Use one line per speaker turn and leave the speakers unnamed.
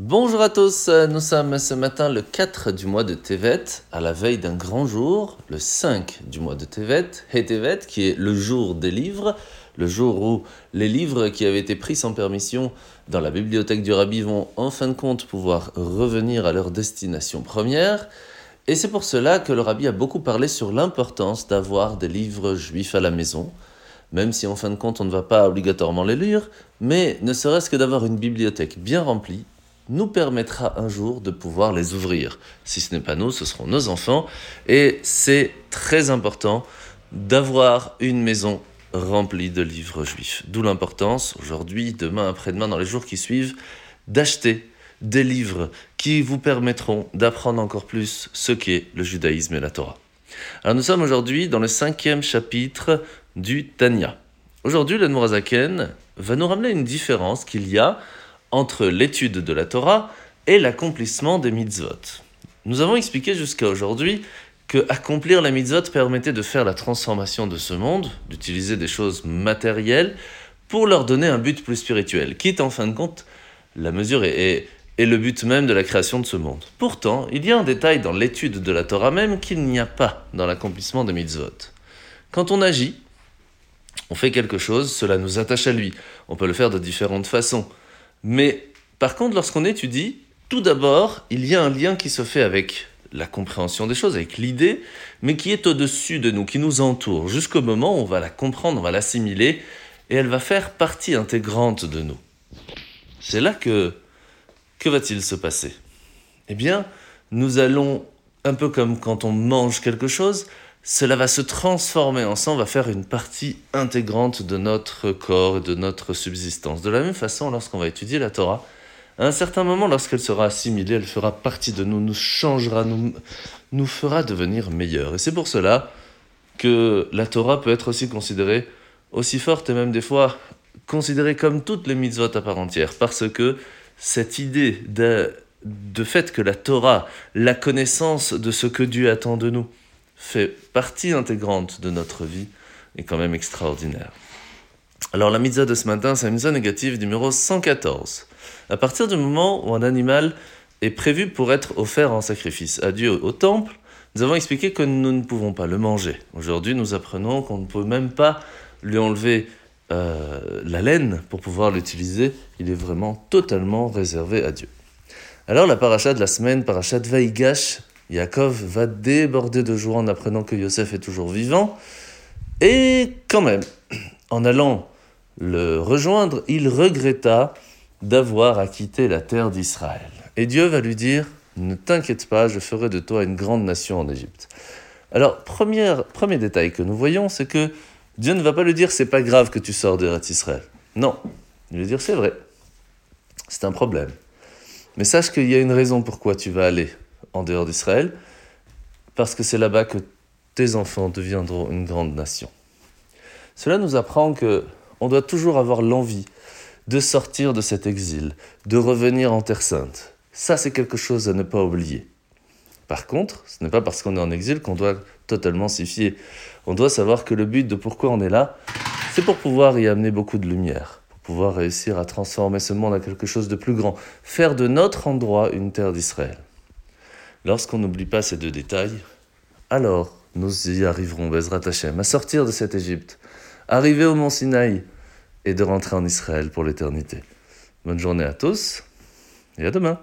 Bonjour à tous, nous sommes ce matin le 4 du mois de Tevet, à la veille d'un grand jour, le 5 du mois de Tevet, Tevet, qui est le jour des livres, le jour où les livres qui avaient été pris sans permission dans la bibliothèque du Rabbi vont en fin de compte pouvoir revenir à leur destination première. Et c'est pour cela que le Rabbi a beaucoup parlé sur l'importance d'avoir des livres juifs à la maison, même si en fin de compte on ne va pas obligatoirement les lire, mais ne serait-ce que d'avoir une bibliothèque bien remplie nous permettra un jour de pouvoir les ouvrir. Si ce n'est pas nous, ce seront nos enfants. Et c'est très important d'avoir une maison remplie de livres juifs. D'où l'importance, aujourd'hui, demain, après-demain, dans les jours qui suivent, d'acheter des livres qui vous permettront d'apprendre encore plus ce qu'est le judaïsme et la Torah. Alors nous sommes aujourd'hui dans le cinquième chapitre du Tanya. Aujourd'hui, le Nourazaken va nous ramener une différence qu'il y a entre l'étude de la Torah et l'accomplissement des mitzvot. Nous avons expliqué jusqu'à aujourd'hui que accomplir la mitzvot permettait de faire la transformation de ce monde, d'utiliser des choses matérielles pour leur donner un but plus spirituel, quitte en fin de compte la mesure est, est le but même de la création de ce monde. Pourtant, il y a un détail dans l'étude de la Torah même qu'il n'y a pas dans l'accomplissement des mitzvot. Quand on agit, on fait quelque chose, cela nous attache à lui. On peut le faire de différentes façons. Mais par contre, lorsqu'on étudie, tout d'abord, il y a un lien qui se fait avec la compréhension des choses, avec l'idée, mais qui est au-dessus de nous, qui nous entoure, jusqu'au moment où on va la comprendre, on va l'assimiler, et elle va faire partie intégrante de nous. C'est là que... Que va-t-il se passer? Eh bien, nous allons, un peu comme quand on mange quelque chose, cela va se transformer ensemble, va faire une partie intégrante de notre corps et de notre subsistance. De la même façon, lorsqu'on va étudier la Torah, à un certain moment, lorsqu'elle sera assimilée, elle fera partie de nous, nous changera, nous, nous fera devenir meilleurs. Et c'est pour cela que la Torah peut être aussi considérée aussi forte et même des fois considérée comme toutes les mitzvot à part entière, parce que cette idée de, de fait que la Torah, la connaissance de ce que Dieu attend de nous, fait partie intégrante de notre vie est quand même extraordinaire. Alors la mitzvah de ce matin, c'est la mitzvah négative numéro 114. À partir du moment où un animal est prévu pour être offert en sacrifice à Dieu au temple, nous avons expliqué que nous ne pouvons pas le manger. Aujourd'hui, nous apprenons qu'on ne peut même pas lui enlever euh, la laine pour pouvoir l'utiliser. Il est vraiment totalement réservé à Dieu. Alors la paracha de la semaine, paracha de Vaïgash, Yaakov va déborder de joie en apprenant que Yosef est toujours vivant. Et quand même, en allant le rejoindre, il regretta d'avoir acquitté la terre d'Israël. Et Dieu va lui dire, ne t'inquiète pas, je ferai de toi une grande nation en Égypte. Alors, premier détail que nous voyons, c'est que Dieu ne va pas lui dire, c'est pas grave que tu sors d'Israël. Non, il va lui dire, c'est vrai, c'est un problème. Mais sache qu'il y a une raison pourquoi tu vas aller en dehors d'Israël, parce que c'est là-bas que tes enfants deviendront une grande nation. Cela nous apprend que on doit toujours avoir l'envie de sortir de cet exil, de revenir en Terre Sainte. Ça, c'est quelque chose à ne pas oublier. Par contre, ce n'est pas parce qu'on est en exil qu'on doit totalement s'y fier. On doit savoir que le but de pourquoi on est là, c'est pour pouvoir y amener beaucoup de lumière, pour pouvoir réussir à transformer ce monde en quelque chose de plus grand, faire de notre endroit une terre d'Israël. Lorsqu'on n'oublie pas ces deux détails, alors nous y arriverons, Bezrat Hashem, à sortir de cette Égypte, arriver au mont Sinaï et de rentrer en Israël pour l'éternité. Bonne journée à tous et à demain.